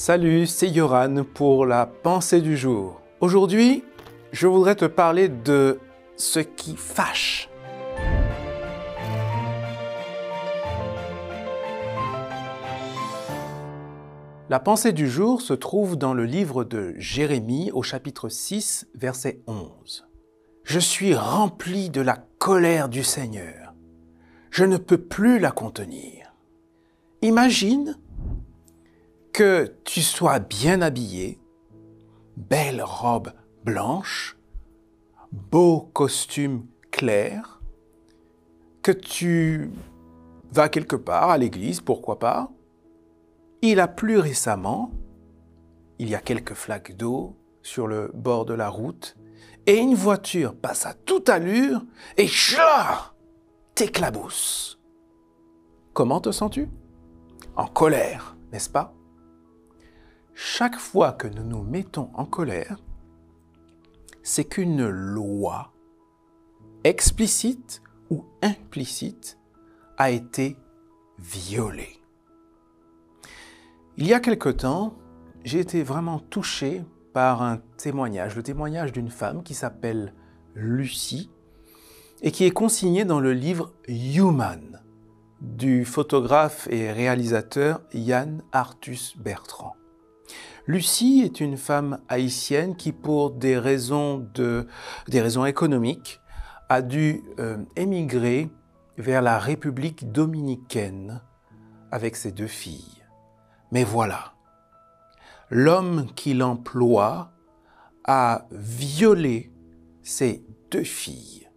Salut, c'est Yoran pour la pensée du jour. Aujourd'hui, je voudrais te parler de ce qui fâche. La pensée du jour se trouve dans le livre de Jérémie au chapitre 6, verset 11. Je suis rempli de la colère du Seigneur. Je ne peux plus la contenir. Imagine que tu sois bien habillé, belle robe blanche, beau costume clair, que tu vas quelque part à l'église, pourquoi pas. Il a plus récemment, il y a quelques flaques d'eau sur le bord de la route, et une voiture passe à toute allure et chla t'éclabousse. Comment te sens-tu? En colère, n'est-ce pas? Chaque fois que nous nous mettons en colère, c'est qu'une loi, explicite ou implicite, a été violée. Il y a quelque temps, j'ai été vraiment touché par un témoignage, le témoignage d'une femme qui s'appelle Lucie et qui est consigné dans le livre Human du photographe et réalisateur Yann Arthus Bertrand. Lucie est une femme haïtienne qui, pour des raisons, économiques, a dû euh, émigrer vers la République dominicaine avec ses deux filles. Mais voilà, l'homme qui l'emploie a violé ses deux filles.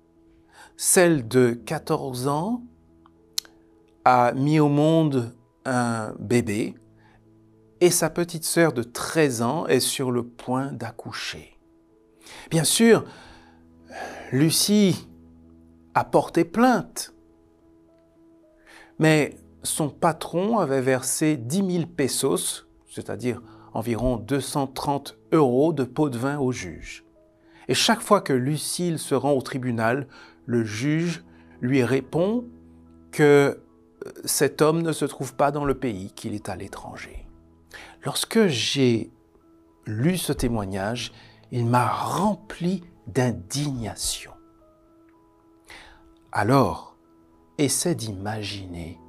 Celle de 14 ans a mis au monde un bébé et sa petite sœur de 13 ans est sur le point d'accoucher. Bien sûr, Lucie a porté plainte, mais son patron avait versé 10 000 pesos, c'est-à-dire environ 230 euros de pot de vin au juge. Et chaque fois que Lucille se rend au tribunal, le juge lui répond que cet homme ne se trouve pas dans le pays, qu'il est à l'étranger. Lorsque j'ai lu ce témoignage, il m'a rempli d'indignation. Alors, essaie d'imaginer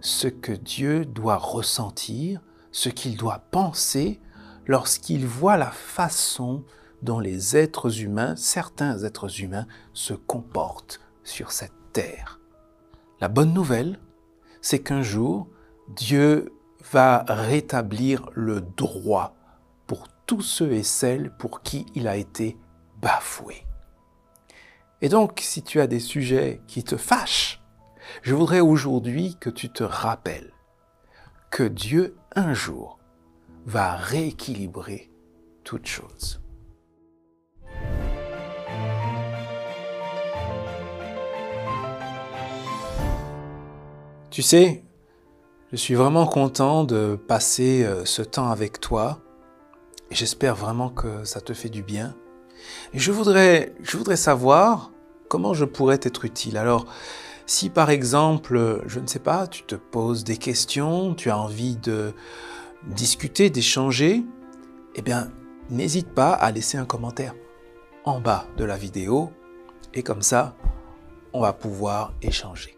ce que Dieu doit ressentir, ce qu'il doit penser lorsqu'il voit la façon dont les êtres humains, certains êtres humains, se comportent sur cette terre. La bonne nouvelle, c'est qu'un jour, Dieu va rétablir le droit pour tous ceux et celles pour qui il a été bafoué. Et donc, si tu as des sujets qui te fâchent, je voudrais aujourd'hui que tu te rappelles que Dieu, un jour, va rééquilibrer toutes choses. Tu sais, je suis vraiment content de passer euh, ce temps avec toi. J'espère vraiment que ça te fait du bien. Je voudrais, je voudrais savoir comment je pourrais t'être utile. Alors, si par exemple, je ne sais pas, tu te poses des questions, tu as envie de discuter, d'échanger, eh bien, n'hésite pas à laisser un commentaire en bas de la vidéo et comme ça, on va pouvoir échanger.